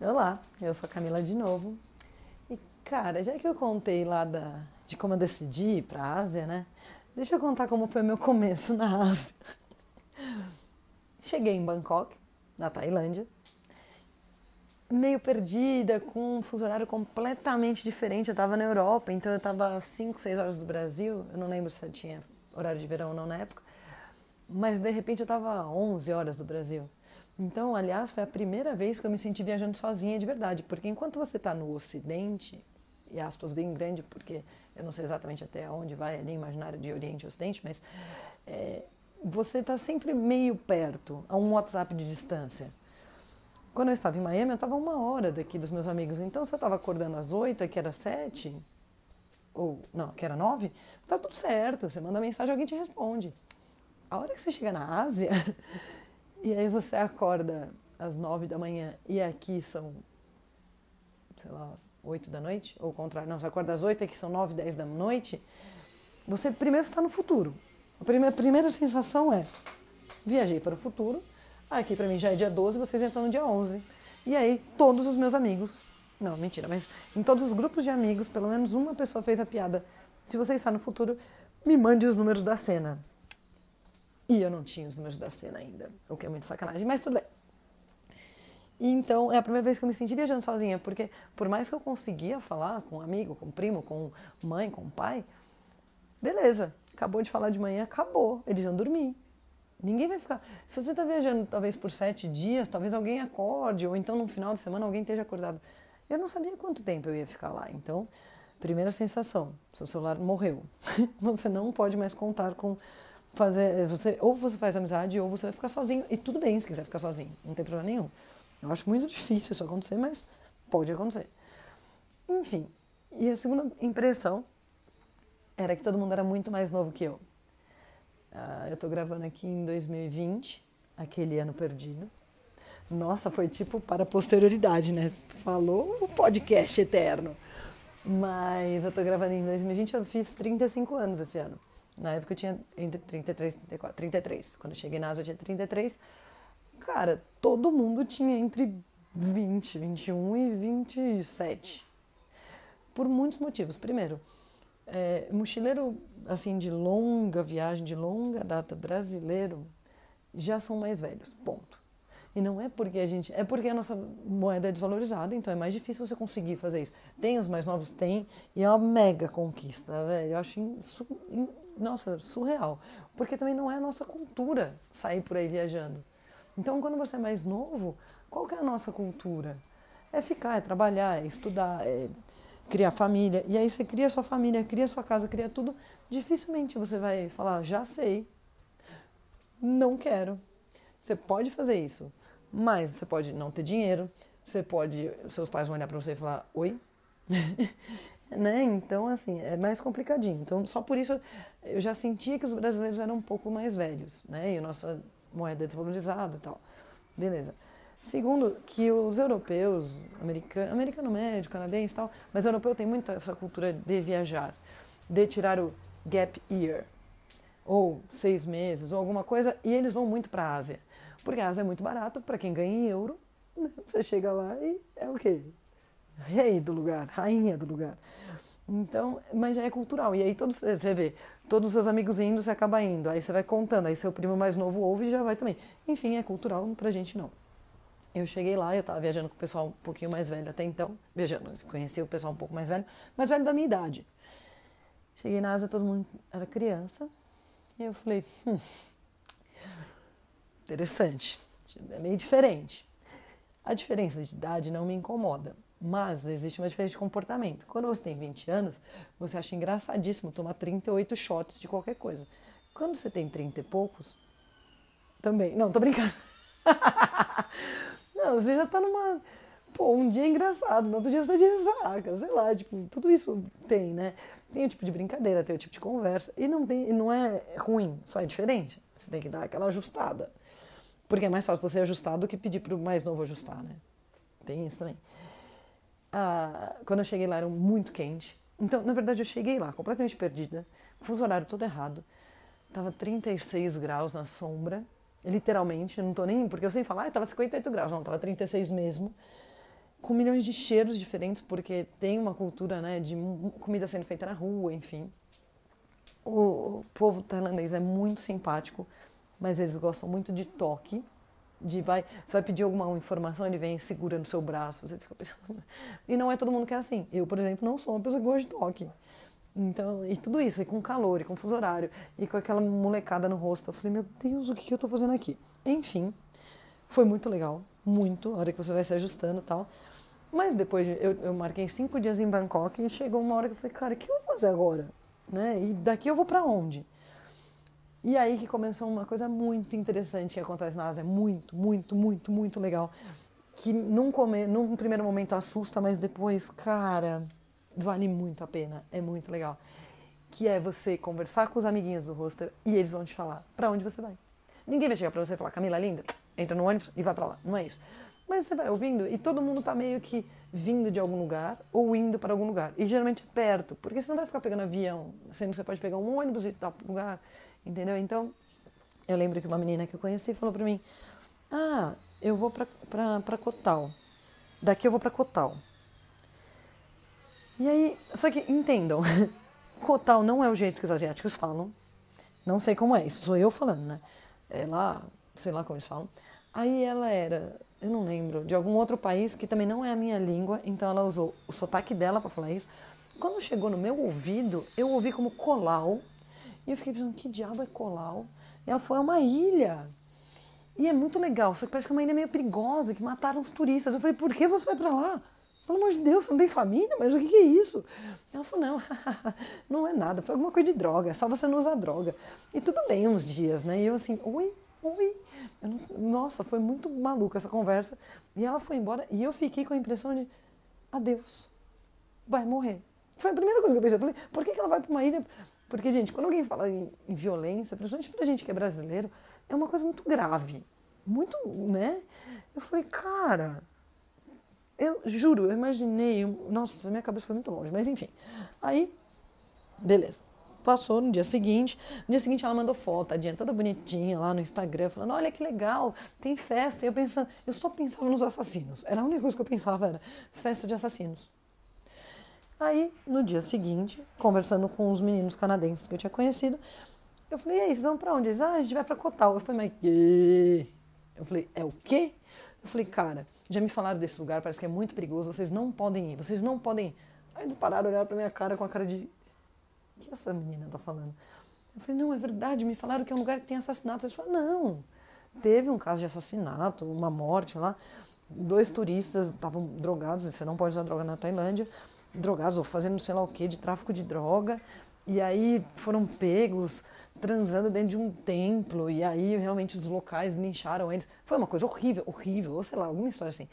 Olá, eu sou a Camila de novo. E cara, já que eu contei lá da, de como eu decidi ir para a Ásia, né? Deixa eu contar como foi meu começo na Ásia. Cheguei em Bangkok, na Tailândia, meio perdida, com um horário completamente diferente. Eu estava na Europa, então eu estava 5, 6 horas do Brasil. Eu não lembro se eu tinha horário de verão ou não na época. Mas de repente eu estava 11 horas do Brasil. Então, aliás, foi a primeira vez que eu me senti viajando sozinha de verdade, porque enquanto você está no Ocidente, e aspas bem grande, porque eu não sei exatamente até onde vai ali imaginário de Oriente e Ocidente, mas é, você está sempre meio perto, a um WhatsApp de distância. Quando eu estava em Miami, eu estava uma hora daqui dos meus amigos. Então, se eu estava acordando às oito, que era sete, ou não, que era nove, tá tudo certo. Você manda mensagem, alguém te responde. A hora que você chega na Ásia, e aí você acorda às nove da manhã e aqui são, sei lá, oito da noite, ou o contrário, não, você acorda às oito aqui são nove, dez da noite, você primeiro está no futuro. A primeira, a primeira sensação é, viajei para o futuro, aqui para mim já é dia 12, vocês estão no dia 11. E aí todos os meus amigos, não, mentira, mas em todos os grupos de amigos, pelo menos uma pessoa fez a piada, se você está no futuro, me mande os números da cena. E eu não tinha os números da cena ainda, o que é muito sacanagem, mas tudo bem. Então é a primeira vez que eu me senti viajando sozinha, porque por mais que eu conseguia falar com um amigo, com um primo, com mãe, com pai, beleza, acabou de falar de manhã, acabou, eles iam dormir. Ninguém vai ficar. Se você está viajando talvez por sete dias, talvez alguém acorde, ou então no final de semana alguém esteja acordado. Eu não sabia quanto tempo eu ia ficar lá. Então, primeira sensação: seu celular morreu. você não pode mais contar com fazer você ou você faz amizade ou você vai ficar sozinho. E tudo bem se quiser ficar sozinho não tem problema nenhum. Eu acho muito difícil isso acontecer mas pode acontecer. Enfim e a segunda impressão era que todo mundo era muito mais novo que eu. Uh, eu tô gravando aqui em 2020 aquele ano perdido. Nossa foi tipo para a posterioridade né? Falou o podcast eterno. Mas eu tô gravando em 2020 eu fiz 35 anos esse ano na época eu tinha entre 33 e 34, 33. Quando eu cheguei na Asa eu tinha 33. Cara, todo mundo tinha entre 20, 21 e 27. Por muitos motivos. Primeiro, é, mochileiro assim de longa viagem, de longa data brasileiro, já são mais velhos. Ponto. E não é porque a gente. É porque a nossa moeda é desvalorizada, então é mais difícil você conseguir fazer isso. Tem os mais novos? Tem. E é uma mega conquista, velho. Eu acho nossa, surreal. Porque também não é a nossa cultura sair por aí viajando. Então, quando você é mais novo, qual que é a nossa cultura? É ficar, é trabalhar, é estudar, é criar família. E aí você cria sua família, cria sua casa, cria tudo. Dificilmente você vai falar, já sei, não quero. Você pode fazer isso, mas você pode não ter dinheiro, você pode, seus pais vão olhar para você e falar, oi? né? Então, assim, é mais complicadinho. Então, só por isso eu já sentia que os brasileiros eram um pouco mais velhos, né? E a nossa moeda é desvalorizada e tal. Beleza. Segundo, que os europeus, americano, americano médio, canadense e tal, mas europeu tem muito essa cultura de viajar, de tirar o gap year, ou seis meses, ou alguma coisa, e eles vão muito para a Ásia. Porque a Ásia é muito barato para quem ganha em euro. Né? Você chega lá e é o quê? Rei do lugar, rainha do lugar. Então, mas já é cultural. E aí todos, você vê, todos os seus amigos indo, você acaba indo. Aí você vai contando, aí seu primo mais novo ouve e já vai também. Enfim, é cultural, pra gente não. Eu cheguei lá, eu tava viajando com o pessoal um pouquinho mais velho até então, viajando, conheci o pessoal um pouco mais velho, mais velho da minha idade. Cheguei na Ásia, todo mundo era criança, e eu falei, hum, interessante, é meio diferente. A diferença de idade não me incomoda. Mas existe uma diferença de comportamento. Quando você tem 20 anos, você acha engraçadíssimo tomar 38 shots de qualquer coisa. Quando você tem 30 e poucos, também. Não, tô brincando. Não, você já tá numa. Pô, um dia é engraçado, no outro dia você tá de ressaca, sei lá, tipo, tudo isso tem, né? Tem o tipo de brincadeira, tem o tipo de conversa. E não, tem, não é ruim, só é diferente. Você tem que dar aquela ajustada. Porque é mais fácil você ajustar do que pedir pro mais novo ajustar, né? Tem isso também ah, quando eu cheguei lá era muito quente. Então, na verdade, eu cheguei lá completamente perdida, fuso horário todo errado. Tava 36 graus na sombra, literalmente, não tô nem. Porque eu sempre falo, ah, tava 58 graus, não, tava 36 mesmo. com milhões de cheiros diferentes, porque tem uma cultura né, de comida sendo feita na rua, enfim. O povo tailandês é muito simpático, mas eles gostam muito de toque. De vai, você vai pedir alguma informação, ele vem segura no seu braço, você fica pensando. E não é todo mundo que é assim. Eu, por exemplo, não sou uma pessoa que gosta de toque. Então, e tudo isso, e com calor, e com fuso horário, e com aquela molecada no rosto. Eu falei, meu Deus, o que eu tô fazendo aqui? Enfim, foi muito legal, muito, a hora que você vai se ajustando e tal. Mas depois, eu, eu marquei cinco dias em Bangkok e chegou uma hora que eu falei, cara, o que eu vou fazer agora? Né? E daqui eu vou para onde? E aí que começou uma coisa muito interessante que acontece na Ásia, muito, muito, muito, muito legal. Que num, come, num primeiro momento assusta, mas depois, cara, vale muito a pena, é muito legal. Que é você conversar com os amiguinhos do roster e eles vão te falar para onde você vai. Ninguém vai chegar para você e falar, Camila, linda, entra no ônibus e vai para lá. Não é isso. Mas você vai ouvindo e todo mundo tá meio que vindo de algum lugar ou indo para algum lugar. E geralmente é perto, porque você não vai ficar pegando avião, sendo que você pode pegar um ônibus e tal lugar, entendeu? Então, eu lembro que uma menina que eu conheci falou para mim: "Ah, eu vou para Cotal. Daqui eu vou para Cotal. E aí, só que entendam, Cotal não é o jeito que os asiáticos falam. Não sei como é, isso sou eu falando, né? É lá, sei lá como eles falam. Aí ela era, eu não lembro, de algum outro país que também não é a minha língua, então ela usou o sotaque dela para falar isso. Quando chegou no meu ouvido, eu ouvi como colau, e eu fiquei pensando, que diabo é colau? Ela foi uma ilha. E é muito legal, só que parece que é uma ilha meio perigosa, que mataram os turistas. Eu falei, por que você vai para lá? Pelo amor de Deus, você não tem família? Mas o que, é isso? Ela falou, não, não é nada, foi alguma coisa de droga, é só você não usar droga. E tudo bem uns dias, né? E eu assim, oi, oi. Nossa, foi muito maluca essa conversa. E ela foi embora e eu fiquei com a impressão de, adeus, vai morrer. Foi a primeira coisa que eu pensei. Eu falei, por que, que ela vai para uma ilha? Porque, gente, quando alguém fala em, em violência, principalmente pra gente que é brasileiro, é uma coisa muito grave. Muito, né? Eu falei, cara, eu juro, eu imaginei. Nossa, minha cabeça foi muito longe, mas enfim. Aí, beleza. Passou no dia seguinte. No dia seguinte ela mandou foto, tadinha, toda bonitinha lá no Instagram, falando: Olha que legal, tem festa. E eu pensando, eu só pensava nos assassinos. Era a única coisa que eu pensava, era festa de assassinos. Aí, no dia seguinte, conversando com os meninos canadenses que eu tinha conhecido, eu falei: E aí, vocês vão pra onde? Eles, ah, a gente vai pra Cotal. Eu falei: Mas que? Eu falei: É o quê? Eu falei: Cara já me falaram desse lugar, parece que é muito perigoso, vocês não podem ir, vocês não podem ir. Aí eles pararam, olharam pra minha cara com a cara de. O que essa menina tá falando? Eu falei, não, é verdade, me falaram que é um lugar que tem assassinatos. Eles falaram, não. Teve um caso de assassinato, uma morte lá. Dois turistas estavam drogados, você não pode usar droga na Tailândia, drogados ou fazendo sei lá o que de tráfico de droga. E aí foram pegos transando dentro de um templo e aí realmente os locais lincharam eles. Foi uma coisa horrível, horrível, ou sei lá, alguma história assim.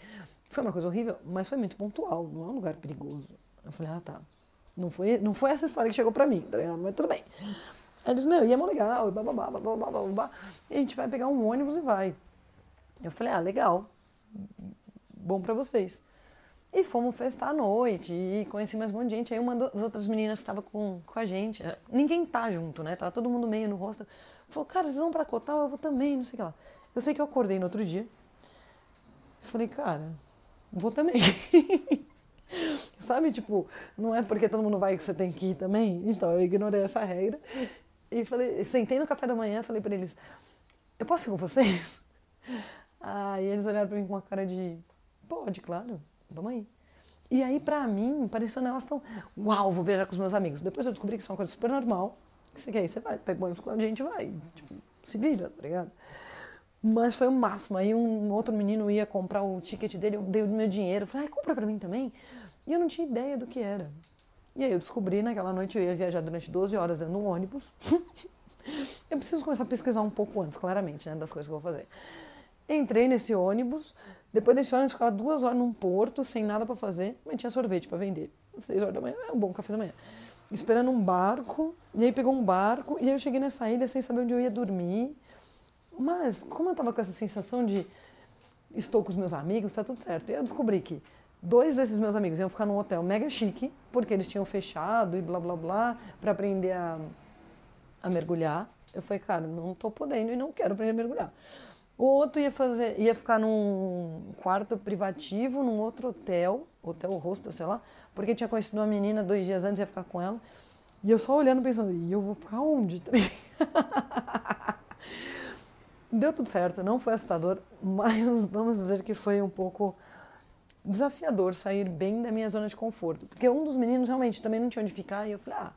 Foi uma coisa horrível, mas foi muito pontual, não é um lugar perigoso. Eu falei, ah tá. Não foi, não foi essa história que chegou pra mim, tá? Mas tudo bem. Aí eles, meu, e é mó legal, e bababá, bababá, bababá. E a gente vai pegar um ônibus e vai. Eu falei, ah, legal. Bom pra vocês. E fomos festar à noite e conheci mais um monte de gente. Aí uma das outras meninas que estava com, com a gente, é, ninguém tá junto, né? Tava todo mundo meio no rosto. Falou, cara, vocês vão pra Cotal? Eu vou também, não sei o que lá. Eu sei que eu acordei no outro dia. Falei, cara, vou também. Sabe, tipo, não é porque todo mundo vai que você tem que ir também. Então eu ignorei essa regra. E falei, sentei no café da manhã, falei para eles, eu posso ir com vocês? Aí eles olharam pra mim com uma cara de, pode, claro vamos aí. E aí, pra mim, pareceu elas tão, uau, vou viajar com os meus amigos. Depois eu descobri que isso é uma coisa super normal. Que você quer você vai, pega o ônibus com a gente vai. Tipo, se vira, tá ligado? Mas foi o máximo. Aí um outro menino ia comprar o ticket dele, eu dei o meu dinheiro. Falei, compra pra mim também. E eu não tinha ideia do que era. E aí eu descobri naquela noite eu ia viajar durante 12 horas dentro de um ônibus. eu preciso começar a pesquisar um pouco antes, claramente, né, das coisas que eu vou fazer. Entrei nesse ônibus, depois desse ônibus ficava duas horas num porto, sem nada para fazer, mas tinha sorvete para vender. Seis horas da manhã, é um bom café da manhã. Esperando um barco, e aí pegou um barco, e aí eu cheguei nessa ilha sem saber onde eu ia dormir. Mas, como eu tava com essa sensação de estou com os meus amigos, tá tudo certo. E eu descobri que dois desses meus amigos iam ficar num hotel mega chique, porque eles tinham fechado e blá blá blá, para aprender a, a mergulhar. Eu falei, cara, não tô podendo e não quero aprender a mergulhar. O outro ia fazer, ia ficar num quarto privativo, num outro hotel, hotel hostel, sei lá, porque tinha conhecido uma menina dois dias antes, ia ficar com ela. E eu só olhando pensando, e eu vou ficar onde? Deu tudo certo, não foi assustador, mas vamos dizer que foi um pouco desafiador sair bem da minha zona de conforto. Porque um dos meninos realmente também não tinha onde ficar e eu falei, ah,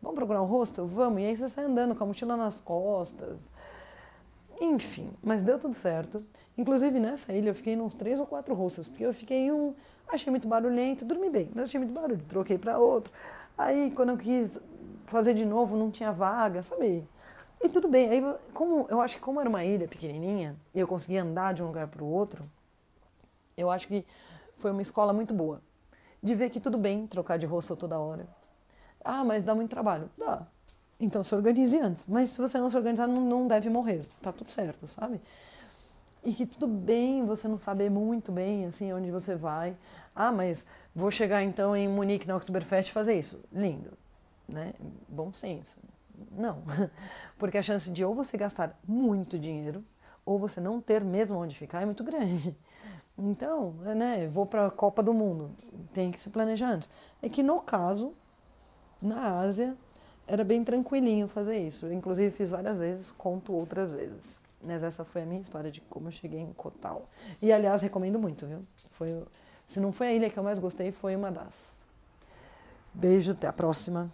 vamos procurar um hostel? Vamos. E aí você sai andando com a mochila nas costas. Enfim, mas deu tudo certo. Inclusive nessa ilha eu fiquei uns três ou quatro hostels, porque eu fiquei um, achei muito barulhento, dormi bem, mas achei muito barulho, troquei para outro. Aí quando eu quis fazer de novo, não tinha vaga, sabe? E tudo bem. Aí, como eu acho que como era uma ilha pequenininha e eu conseguia andar de um lugar para o outro, eu acho que foi uma escola muito boa. De ver que tudo bem trocar de rosto toda hora. Ah, mas dá muito trabalho. Dá. Então se organize antes. Mas se você não se organizar, não, não deve morrer. Tá tudo certo, sabe? E que tudo bem você não saber muito bem assim onde você vai. Ah, mas vou chegar então em Munique na Oktoberfest e fazer isso. Lindo, né? Bom senso. Não, porque a chance de ou você gastar muito dinheiro ou você não ter mesmo onde ficar é muito grande. Então, né, vou para a Copa do Mundo, tem que se planejar antes. É que no caso, na Ásia, era bem tranquilinho fazer isso. inclusive fiz várias vezes, conto outras vezes. Mas essa foi a minha história de como eu cheguei em Kotal. E aliás, recomendo muito, viu? Foi, se não foi a ilha que eu mais gostei, foi uma das. Beijo, até a próxima.